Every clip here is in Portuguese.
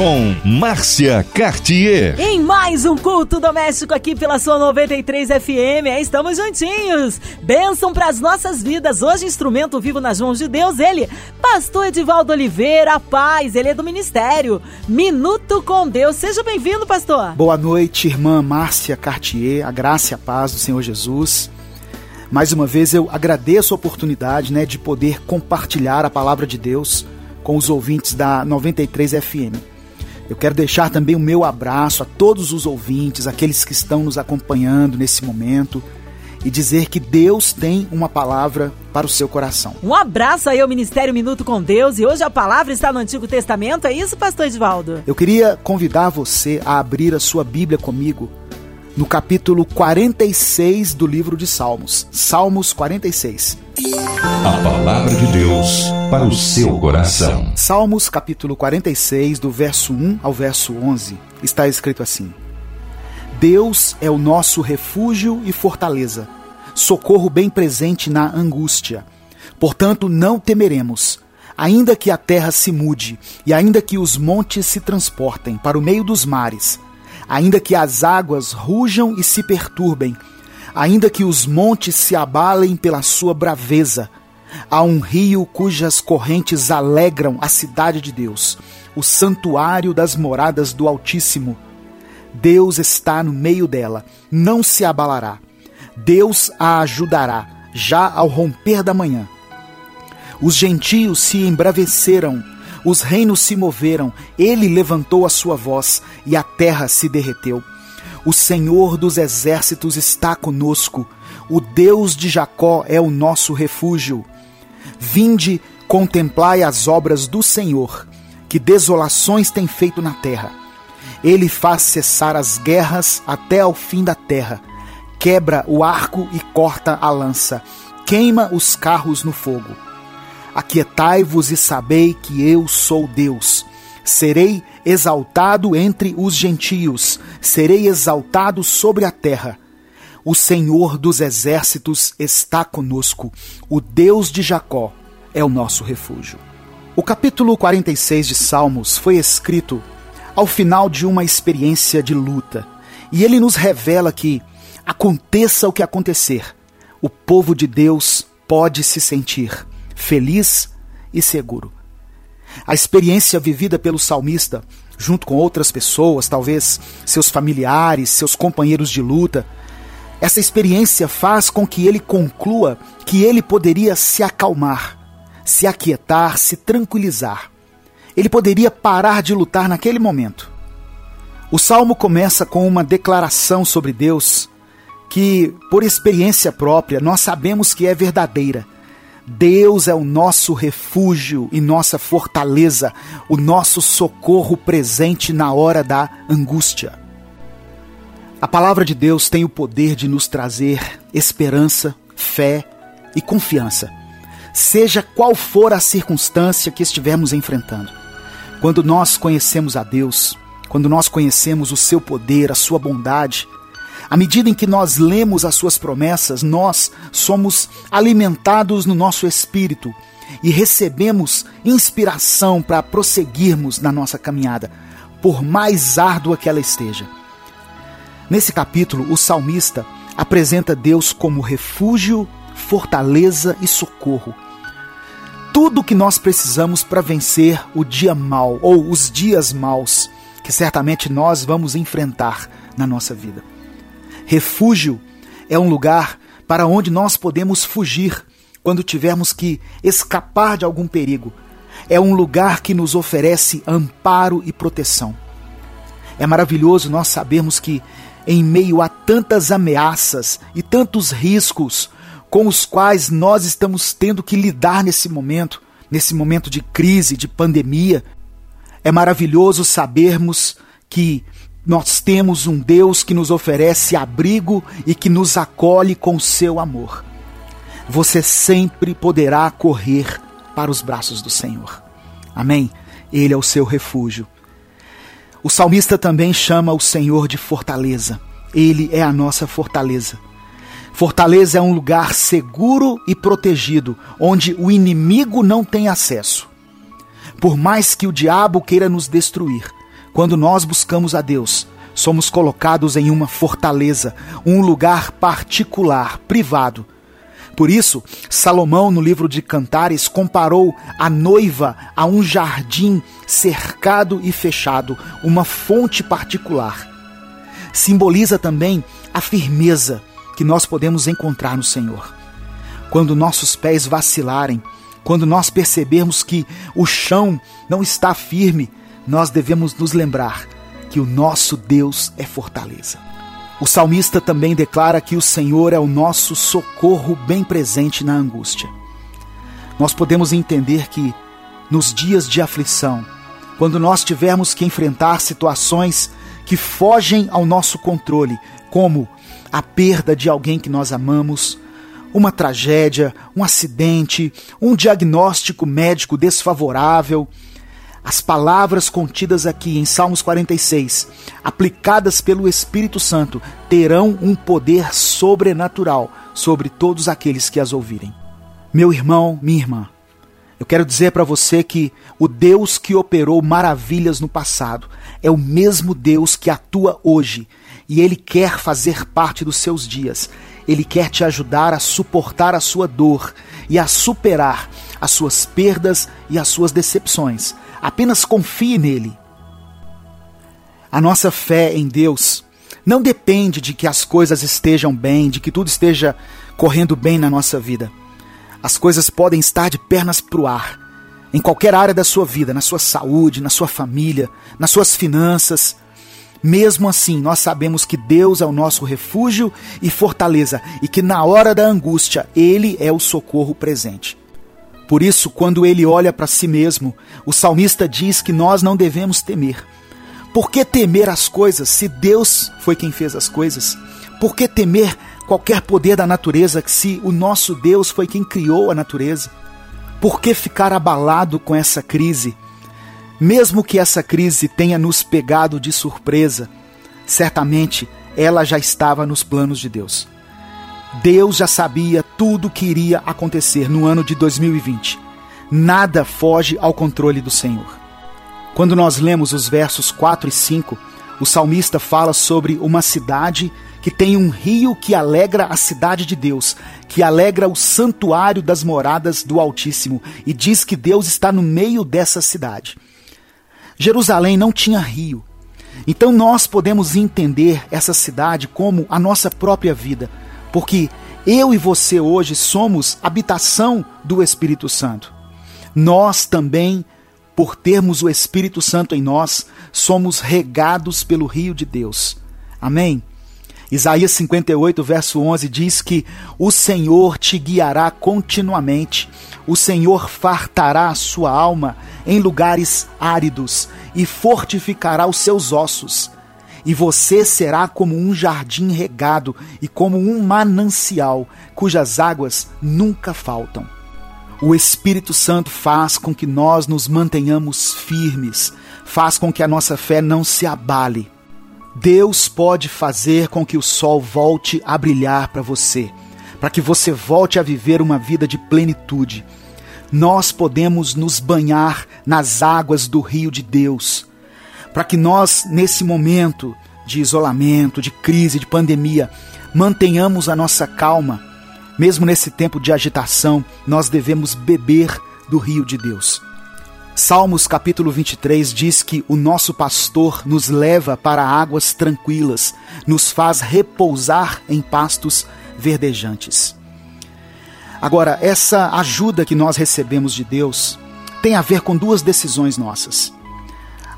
Com Márcia Cartier. Em mais um culto doméstico aqui pela sua 93 FM, estamos juntinhos. Bênção para as nossas vidas. Hoje, instrumento vivo nas mãos de Deus, ele, Pastor Edivaldo Oliveira, paz, ele é do ministério. Minuto com Deus. Seja bem-vindo, pastor. Boa noite, irmã Márcia Cartier. A graça e a paz do Senhor Jesus. Mais uma vez eu agradeço a oportunidade, né, de poder compartilhar a palavra de Deus com os ouvintes da 93 FM. Eu quero deixar também o meu abraço a todos os ouvintes, aqueles que estão nos acompanhando nesse momento e dizer que Deus tem uma palavra para o seu coração. Um abraço aí ao Ministério Minuto com Deus e hoje a palavra está no Antigo Testamento, é isso, pastor Edvaldo? Eu queria convidar você a abrir a sua Bíblia comigo no capítulo 46 do livro de Salmos. Salmos 46. A palavra de Deus para o seu coração. Salmos capítulo 46, do verso 1 ao verso 11, está escrito assim: Deus é o nosso refúgio e fortaleza, socorro bem presente na angústia. Portanto, não temeremos, ainda que a terra se mude e ainda que os montes se transportem para o meio dos mares ainda que as águas rujam e se perturbem, ainda que os montes se abalem pela sua braveza. Há um rio cujas correntes alegram a cidade de Deus, o santuário das moradas do Altíssimo. Deus está no meio dela, não se abalará. Deus a ajudará, já ao romper da manhã. Os gentios se embraveceram os reinos se moveram, ele levantou a sua voz e a terra se derreteu. O Senhor dos exércitos está conosco, o Deus de Jacó é o nosso refúgio. Vinde, contemplai as obras do Senhor, que desolações tem feito na terra. Ele faz cessar as guerras até ao fim da terra, quebra o arco e corta a lança, queima os carros no fogo. Aquietai-vos e sabei que eu sou Deus. Serei exaltado entre os gentios, serei exaltado sobre a terra. O Senhor dos exércitos está conosco, o Deus de Jacó é o nosso refúgio. O capítulo 46 de Salmos foi escrito ao final de uma experiência de luta, e ele nos revela que, aconteça o que acontecer, o povo de Deus pode se sentir feliz e seguro. A experiência vivida pelo salmista, junto com outras pessoas, talvez seus familiares, seus companheiros de luta, essa experiência faz com que ele conclua que ele poderia se acalmar, se aquietar, se tranquilizar. Ele poderia parar de lutar naquele momento. O salmo começa com uma declaração sobre Deus que, por experiência própria, nós sabemos que é verdadeira Deus é o nosso refúgio e nossa fortaleza, o nosso socorro presente na hora da angústia. A palavra de Deus tem o poder de nos trazer esperança, fé e confiança, seja qual for a circunstância que estivermos enfrentando. Quando nós conhecemos a Deus, quando nós conhecemos o seu poder, a sua bondade, à medida em que nós lemos as suas promessas, nós somos alimentados no nosso espírito e recebemos inspiração para prosseguirmos na nossa caminhada, por mais árdua que ela esteja. Nesse capítulo, o salmista apresenta Deus como refúgio, fortaleza e socorro. Tudo o que nós precisamos para vencer o dia mau ou os dias maus que certamente nós vamos enfrentar na nossa vida. Refúgio é um lugar para onde nós podemos fugir quando tivermos que escapar de algum perigo. É um lugar que nos oferece amparo e proteção. É maravilhoso nós sabermos que, em meio a tantas ameaças e tantos riscos com os quais nós estamos tendo que lidar nesse momento, nesse momento de crise, de pandemia, é maravilhoso sabermos que nós temos um Deus que nos oferece abrigo e que nos acolhe com seu amor. Você sempre poderá correr para os braços do Senhor. Amém? Ele é o seu refúgio. O salmista também chama o Senhor de fortaleza. Ele é a nossa fortaleza. Fortaleza é um lugar seguro e protegido, onde o inimigo não tem acesso. Por mais que o diabo queira nos destruir, quando nós buscamos a Deus, somos colocados em uma fortaleza, um lugar particular, privado. Por isso, Salomão, no livro de Cantares, comparou a noiva a um jardim cercado e fechado, uma fonte particular. Simboliza também a firmeza que nós podemos encontrar no Senhor. Quando nossos pés vacilarem, quando nós percebermos que o chão não está firme, nós devemos nos lembrar que o nosso Deus é fortaleza. O salmista também declara que o Senhor é o nosso socorro bem presente na angústia. Nós podemos entender que, nos dias de aflição, quando nós tivermos que enfrentar situações que fogem ao nosso controle, como a perda de alguém que nós amamos, uma tragédia, um acidente, um diagnóstico médico desfavorável. As palavras contidas aqui em Salmos 46, aplicadas pelo Espírito Santo, terão um poder sobrenatural sobre todos aqueles que as ouvirem. Meu irmão, minha irmã, eu quero dizer para você que o Deus que operou maravilhas no passado é o mesmo Deus que atua hoje e ele quer fazer parte dos seus dias. Ele quer te ajudar a suportar a sua dor e a superar as suas perdas e as suas decepções. Apenas confie nele. A nossa fé em Deus não depende de que as coisas estejam bem, de que tudo esteja correndo bem na nossa vida. As coisas podem estar de pernas para o ar, em qualquer área da sua vida, na sua saúde, na sua família, nas suas finanças, mesmo assim, nós sabemos que Deus é o nosso refúgio e fortaleza e que na hora da angústia Ele é o socorro presente. Por isso, quando ele olha para si mesmo, o salmista diz que nós não devemos temer. Por que temer as coisas se Deus foi quem fez as coisas? Por que temer qualquer poder da natureza se o nosso Deus foi quem criou a natureza? Por que ficar abalado com essa crise? Mesmo que essa crise tenha nos pegado de surpresa, certamente ela já estava nos planos de Deus. Deus já sabia tudo o que iria acontecer no ano de 2020. Nada foge ao controle do Senhor. Quando nós lemos os versos 4 e 5, o salmista fala sobre uma cidade que tem um rio que alegra a cidade de Deus, que alegra o santuário das moradas do Altíssimo, e diz que Deus está no meio dessa cidade. Jerusalém não tinha rio. Então nós podemos entender essa cidade como a nossa própria vida, porque eu e você hoje somos habitação do Espírito Santo. Nós também, por termos o Espírito Santo em nós, somos regados pelo rio de Deus. Amém? Isaías 58, verso 11 diz que o Senhor te guiará continuamente, o Senhor fartará a sua alma em lugares áridos e fortificará os seus ossos. E você será como um jardim regado e como um manancial cujas águas nunca faltam. O Espírito Santo faz com que nós nos mantenhamos firmes, faz com que a nossa fé não se abale. Deus pode fazer com que o sol volte a brilhar para você, para que você volte a viver uma vida de plenitude nós podemos nos banhar nas águas do rio de Deus, para que nós, nesse momento de isolamento, de crise, de pandemia, mantenhamos a nossa calma. Mesmo nesse tempo de agitação, nós devemos beber do rio de Deus. Salmos capítulo 23 diz que o nosso pastor nos leva para águas tranquilas, nos faz repousar em pastos verdejantes. Agora, essa ajuda que nós recebemos de Deus tem a ver com duas decisões nossas.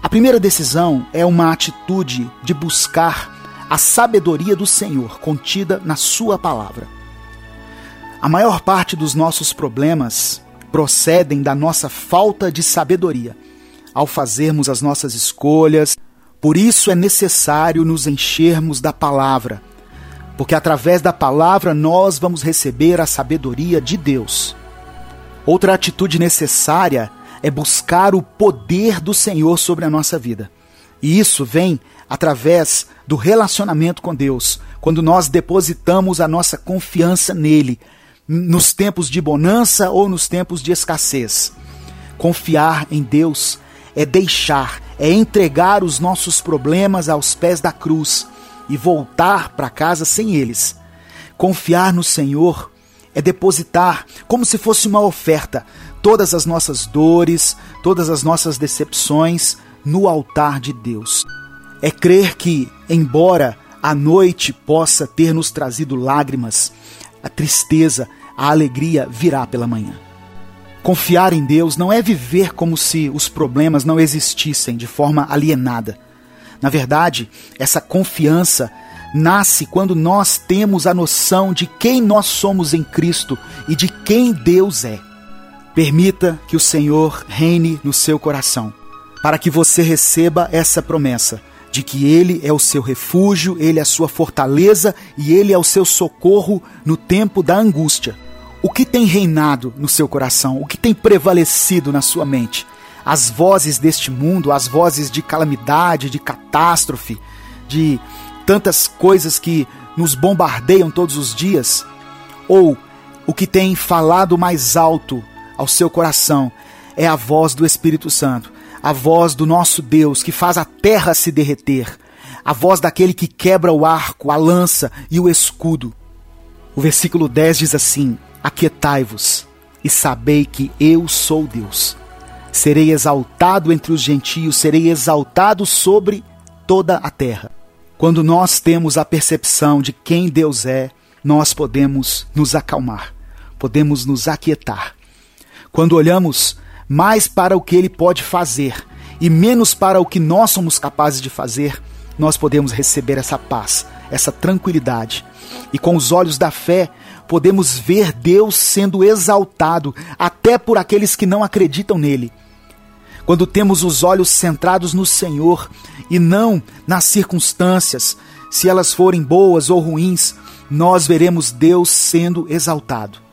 A primeira decisão é uma atitude de buscar a sabedoria do Senhor contida na Sua palavra. A maior parte dos nossos problemas procedem da nossa falta de sabedoria ao fazermos as nossas escolhas. Por isso é necessário nos enchermos da palavra porque através da palavra nós vamos receber a sabedoria de Deus. Outra atitude necessária é buscar o poder do Senhor sobre a nossa vida. E isso vem através do relacionamento com Deus, quando nós depositamos a nossa confiança nele, nos tempos de bonança ou nos tempos de escassez. Confiar em Deus é deixar, é entregar os nossos problemas aos pés da cruz e voltar para casa sem eles. Confiar no Senhor é depositar, como se fosse uma oferta, todas as nossas dores, todas as nossas decepções no altar de Deus. É crer que, embora a noite possa ter nos trazido lágrimas, a tristeza, a alegria virá pela manhã. Confiar em Deus não é viver como se os problemas não existissem de forma alienada. Na verdade, essa confiança nasce quando nós temos a noção de quem nós somos em Cristo e de quem Deus é. Permita que o Senhor reine no seu coração, para que você receba essa promessa de que Ele é o seu refúgio, Ele é a sua fortaleza e Ele é o seu socorro no tempo da angústia. O que tem reinado no seu coração? O que tem prevalecido na sua mente? As vozes deste mundo, as vozes de calamidade, de catástrofe, de tantas coisas que nos bombardeiam todos os dias? Ou o que tem falado mais alto ao seu coração é a voz do Espírito Santo, a voz do nosso Deus que faz a terra se derreter, a voz daquele que quebra o arco, a lança e o escudo. O versículo 10 diz assim: Aquietai-vos e sabei que eu sou Deus. Serei exaltado entre os gentios, serei exaltado sobre toda a terra. Quando nós temos a percepção de quem Deus é, nós podemos nos acalmar, podemos nos aquietar. Quando olhamos mais para o que ele pode fazer e menos para o que nós somos capazes de fazer, nós podemos receber essa paz, essa tranquilidade. E com os olhos da fé, podemos ver Deus sendo exaltado até por aqueles que não acreditam nele. Quando temos os olhos centrados no Senhor e não nas circunstâncias, se elas forem boas ou ruins, nós veremos Deus sendo exaltado.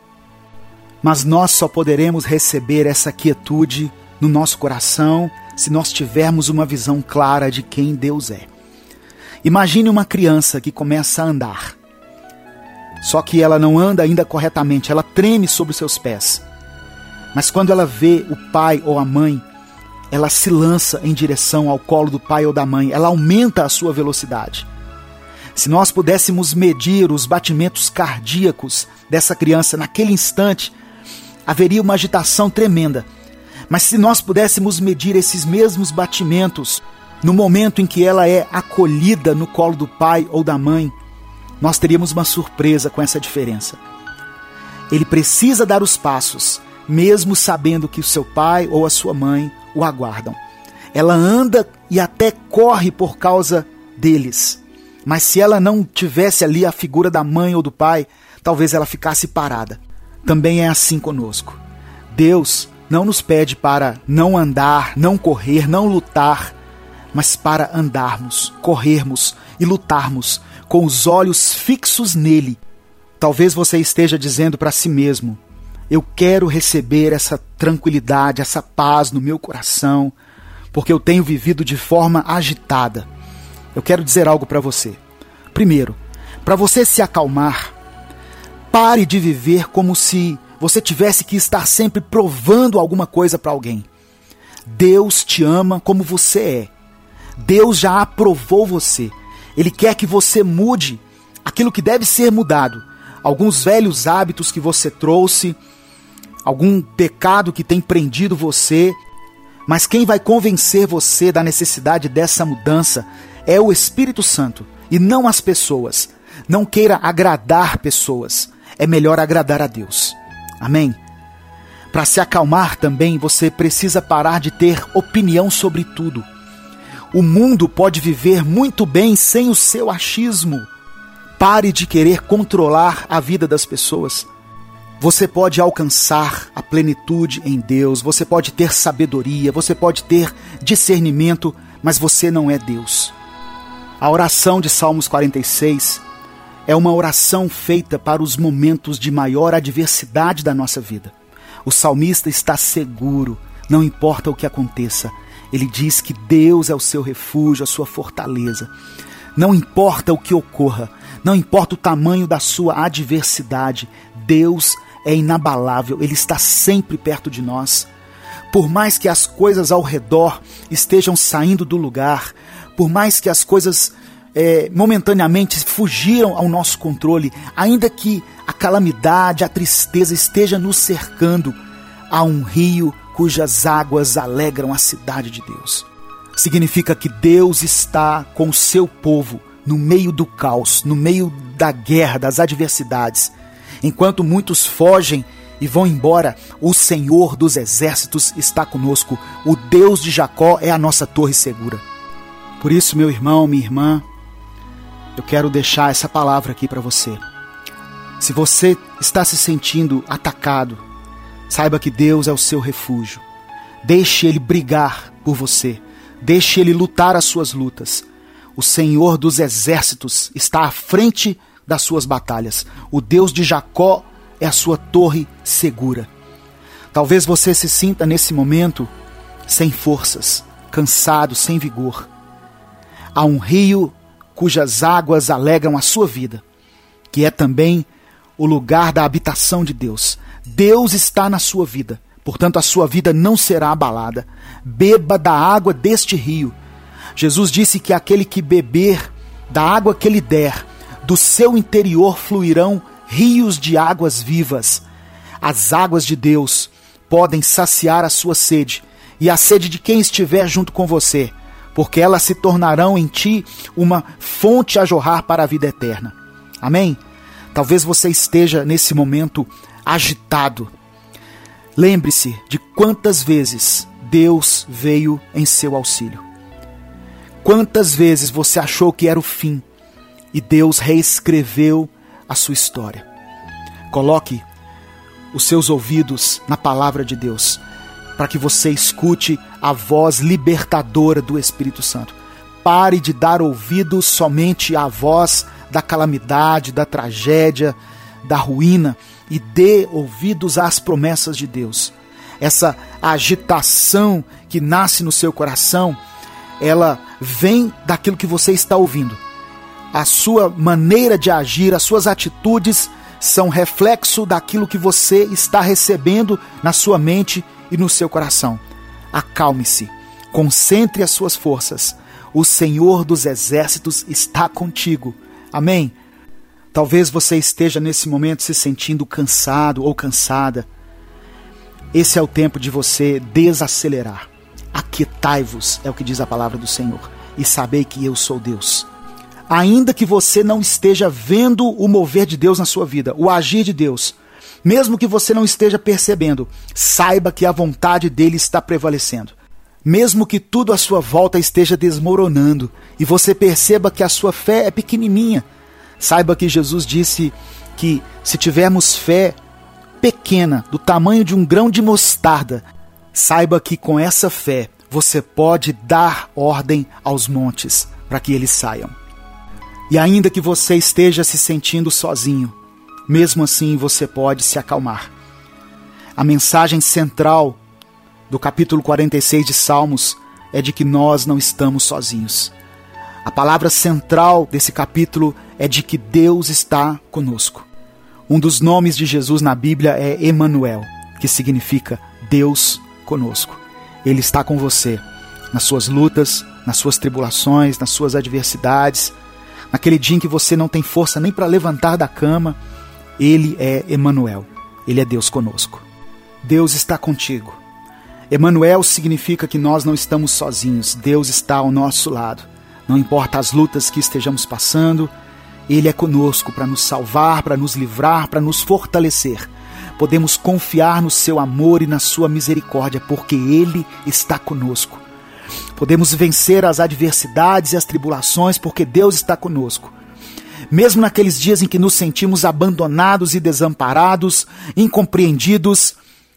Mas nós só poderemos receber essa quietude no nosso coração se nós tivermos uma visão clara de quem Deus é. Imagine uma criança que começa a andar. Só que ela não anda ainda corretamente, ela treme sobre seus pés. Mas quando ela vê o pai ou a mãe, ela se lança em direção ao colo do pai ou da mãe, ela aumenta a sua velocidade. Se nós pudéssemos medir os batimentos cardíacos dessa criança naquele instante, haveria uma agitação tremenda. Mas se nós pudéssemos medir esses mesmos batimentos no momento em que ela é acolhida no colo do pai ou da mãe, nós teríamos uma surpresa com essa diferença. Ele precisa dar os passos, mesmo sabendo que o seu pai ou a sua mãe o aguardam. Ela anda e até corre por causa deles. Mas se ela não tivesse ali a figura da mãe ou do pai, talvez ela ficasse parada também é assim conosco. Deus não nos pede para não andar, não correr, não lutar, mas para andarmos, corrermos e lutarmos com os olhos fixos nele. Talvez você esteja dizendo para si mesmo: Eu quero receber essa tranquilidade, essa paz no meu coração, porque eu tenho vivido de forma agitada. Eu quero dizer algo para você. Primeiro, para você se acalmar, Pare de viver como se você tivesse que estar sempre provando alguma coisa para alguém. Deus te ama como você é. Deus já aprovou você. Ele quer que você mude aquilo que deve ser mudado. Alguns velhos hábitos que você trouxe, algum pecado que tem prendido você. Mas quem vai convencer você da necessidade dessa mudança é o Espírito Santo e não as pessoas. Não queira agradar pessoas é melhor agradar a Deus. Amém? Para se acalmar também, você precisa parar de ter opinião sobre tudo. O mundo pode viver muito bem sem o seu achismo. Pare de querer controlar a vida das pessoas. Você pode alcançar a plenitude em Deus, você pode ter sabedoria, você pode ter discernimento, mas você não é Deus. A oração de Salmos 46 é uma oração feita para os momentos de maior adversidade da nossa vida. O salmista está seguro, não importa o que aconteça, Ele diz que Deus é o seu refúgio, a sua fortaleza. Não importa o que ocorra, não importa o tamanho da sua adversidade, Deus é inabalável, Ele está sempre perto de nós. Por mais que as coisas ao redor estejam saindo do lugar, por mais que as coisas é, momentaneamente fugiram ao nosso controle, ainda que a calamidade, a tristeza esteja nos cercando, há um rio cujas águas alegram a cidade de Deus. Significa que Deus está com o seu povo no meio do caos, no meio da guerra, das adversidades. Enquanto muitos fogem e vão embora, o Senhor dos exércitos está conosco. O Deus de Jacó é a nossa torre segura. Por isso, meu irmão, minha irmã, eu quero deixar essa palavra aqui para você. Se você está se sentindo atacado, Saiba que Deus é o seu refúgio. Deixe Ele brigar por você. Deixe Ele lutar as suas lutas. O Senhor dos exércitos está à frente das suas batalhas. O Deus de Jacó é a sua torre segura. Talvez você se sinta nesse momento sem forças, cansado, sem vigor. Há um rio cujas águas alegram a sua vida, que é também o lugar da habitação de Deus. Deus está na sua vida, portanto a sua vida não será abalada. Beba da água deste rio. Jesus disse que aquele que beber da água que ele der, do seu interior fluirão rios de águas vivas. As águas de Deus podem saciar a sua sede e a sede de quem estiver junto com você, porque elas se tornarão em ti uma fonte a jorrar para a vida eterna. Amém? Talvez você esteja nesse momento agitado. Lembre-se de quantas vezes Deus veio em seu auxílio. Quantas vezes você achou que era o fim e Deus reescreveu a sua história. Coloque os seus ouvidos na palavra de Deus, para que você escute a voz libertadora do Espírito Santo. Pare de dar ouvidos somente à voz da calamidade, da tragédia, da ruína e dê ouvidos às promessas de Deus. Essa agitação que nasce no seu coração, ela vem daquilo que você está ouvindo. A sua maneira de agir, as suas atitudes são reflexo daquilo que você está recebendo na sua mente e no seu coração. Acalme-se, concentre as suas forças. O Senhor dos exércitos está contigo. Amém? Talvez você esteja nesse momento se sentindo cansado ou cansada. Esse é o tempo de você desacelerar. Aquietai-vos, é o que diz a palavra do Senhor, e sabei que eu sou Deus. Ainda que você não esteja vendo o mover de Deus na sua vida, o agir de Deus, mesmo que você não esteja percebendo, saiba que a vontade dele está prevalecendo. Mesmo que tudo à sua volta esteja desmoronando e você perceba que a sua fé é pequenininha, Saiba que Jesus disse que se tivermos fé pequena, do tamanho de um grão de mostarda, saiba que com essa fé você pode dar ordem aos montes para que eles saiam. E ainda que você esteja se sentindo sozinho, mesmo assim você pode se acalmar. A mensagem central do capítulo 46 de Salmos é de que nós não estamos sozinhos. A palavra central desse capítulo é de que Deus está conosco. Um dos nomes de Jesus na Bíblia é Emanuel, que significa Deus conosco. Ele está com você nas suas lutas, nas suas tribulações, nas suas adversidades, naquele dia em que você não tem força nem para levantar da cama, ele é Emanuel. Ele é Deus conosco. Deus está contigo. Emanuel significa que nós não estamos sozinhos. Deus está ao nosso lado. Não importa as lutas que estejamos passando, Ele é conosco para nos salvar, para nos livrar, para nos fortalecer. Podemos confiar no seu amor e na sua misericórdia, porque Ele está conosco. Podemos vencer as adversidades e as tribulações, porque Deus está conosco. Mesmo naqueles dias em que nos sentimos abandonados e desamparados, incompreendidos,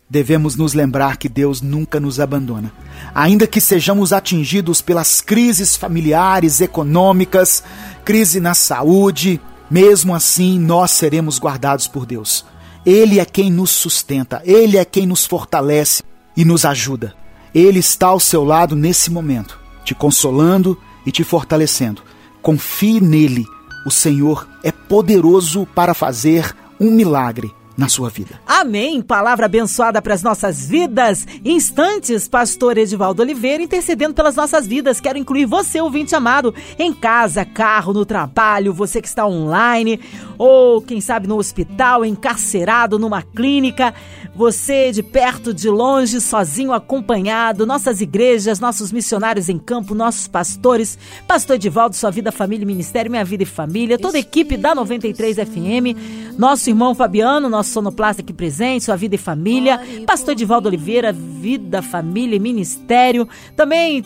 devemos nos lembrar que Deus nunca nos abandona. Ainda que sejamos atingidos pelas crises familiares, econômicas, crise na saúde, mesmo assim nós seremos guardados por Deus. Ele é quem nos sustenta, ele é quem nos fortalece e nos ajuda. Ele está ao seu lado nesse momento, te consolando e te fortalecendo. Confie nele. O Senhor é poderoso para fazer um milagre na sua vida. Amém. Palavra abençoada para as nossas vidas. Instantes, pastor Edivaldo Oliveira intercedendo pelas nossas vidas. Quero incluir você, ouvinte amado, em casa, carro, no trabalho, você que está online ou quem sabe no hospital, encarcerado numa clínica, você de perto, de longe, sozinho, acompanhado, nossas igrejas, nossos missionários em campo, nossos pastores, pastor Edivaldo, sua vida, família e ministério, minha vida e família, toda a equipe da 93 FM, nosso irmão Fabiano, nosso sonoplasta aqui presente, sua vida e família, pastor Edivaldo Oliveira, vida, família e ministério, também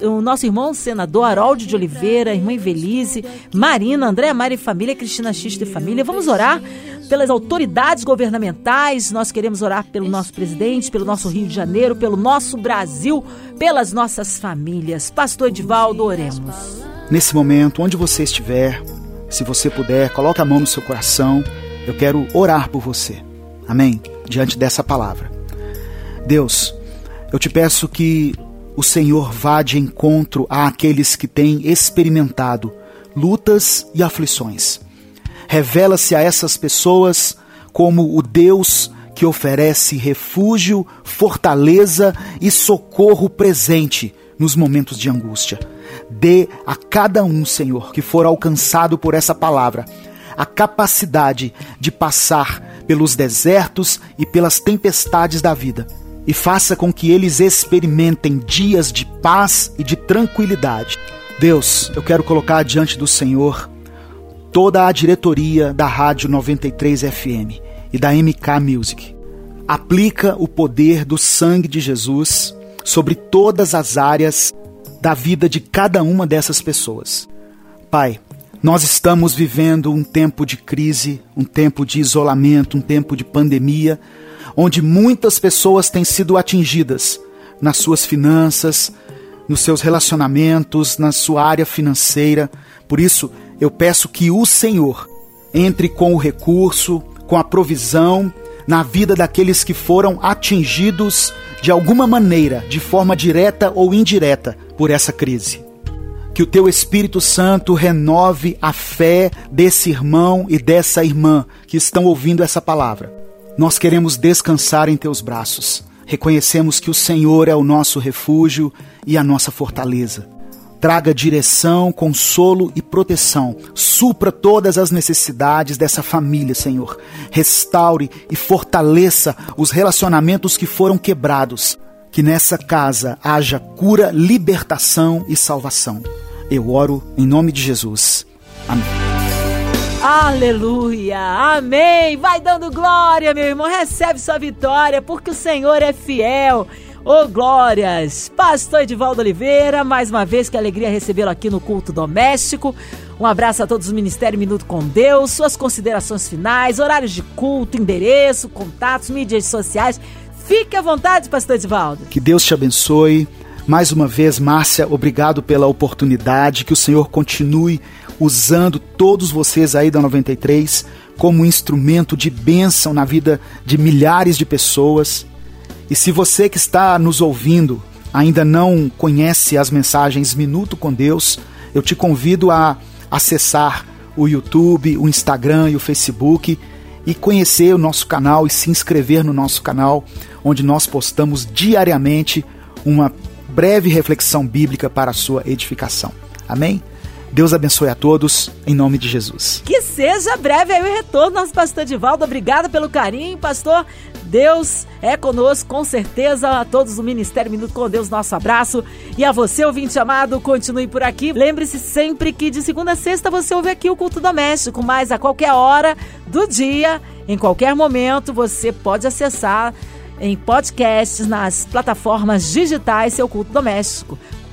o nosso irmão senador Haroldo de Oliveira, irmã Ivelise, Marina, Andréa Mari Família, Cristina X de Família. Vamos orar pelas autoridades governamentais, nós queremos orar pelo nosso presidente, pelo nosso Rio de Janeiro, pelo nosso Brasil, pelas nossas famílias. Pastor Edivaldo, oremos. Nesse momento, onde você estiver, se você puder, coloque a mão no seu coração. Eu quero orar por você. Amém? Diante dessa palavra. Deus, eu te peço que o Senhor vá de encontro àqueles que têm experimentado lutas e aflições. Revela-se a essas pessoas como o Deus que oferece refúgio, fortaleza e socorro presente nos momentos de angústia. Dê a cada um, Senhor, que for alcançado por essa palavra, a capacidade de passar pelos desertos e pelas tempestades da vida e faça com que eles experimentem dias de paz e de tranquilidade. Deus, eu quero colocar diante do Senhor toda a diretoria da Rádio 93 FM e da MK Music. Aplica o poder do sangue de Jesus sobre todas as áreas da vida de cada uma dessas pessoas. Pai, nós estamos vivendo um tempo de crise, um tempo de isolamento, um tempo de pandemia, onde muitas pessoas têm sido atingidas nas suas finanças, nos seus relacionamentos, na sua área financeira. Por isso, eu peço que o Senhor entre com o recurso, com a provisão na vida daqueles que foram atingidos de alguma maneira, de forma direta ou indireta, por essa crise. Que o teu Espírito Santo renove a fé desse irmão e dessa irmã que estão ouvindo essa palavra nós queremos descansar em teus braços. Reconhecemos que o Senhor é o nosso refúgio e a nossa fortaleza. Traga direção, consolo e proteção. Supra todas as necessidades dessa família, Senhor. Restaure e fortaleça os relacionamentos que foram quebrados. Que nessa casa haja cura, libertação e salvação. Eu oro em nome de Jesus. Amém. Aleluia! Amém! Vai dando glória, meu irmão. Recebe sua vitória, porque o Senhor é fiel. Ô oh, glórias! Pastor Edivaldo Oliveira, mais uma vez que alegria recebê-lo aqui no culto doméstico. Um abraço a todos do Ministério Minuto com Deus, suas considerações finais, horários de culto, endereço, contatos, mídias sociais. Fique à vontade, Pastor Edivaldo. Que Deus te abençoe. Mais uma vez, Márcia, obrigado pela oportunidade. Que o Senhor continue usando todos vocês aí da 93 como instrumento de bênção na vida de milhares de pessoas. E se você que está nos ouvindo ainda não conhece as mensagens Minuto com Deus, eu te convido a acessar o YouTube, o Instagram e o Facebook e conhecer o nosso canal e se inscrever no nosso canal, onde nós postamos diariamente uma breve reflexão bíblica para a sua edificação. Amém? Deus abençoe a todos, em nome de Jesus. Que seja breve aí o retorno, nosso pastor Divaldo. Obrigado pelo carinho, pastor. Deus é conosco, com certeza. A todos do Ministério Minuto com Deus, nosso abraço. E a você, ouvinte amado, continue por aqui. Lembre-se sempre que de segunda a sexta você ouve aqui o culto doméstico, mas a qualquer hora do dia, em qualquer momento, você pode acessar em podcasts nas plataformas digitais seu culto doméstico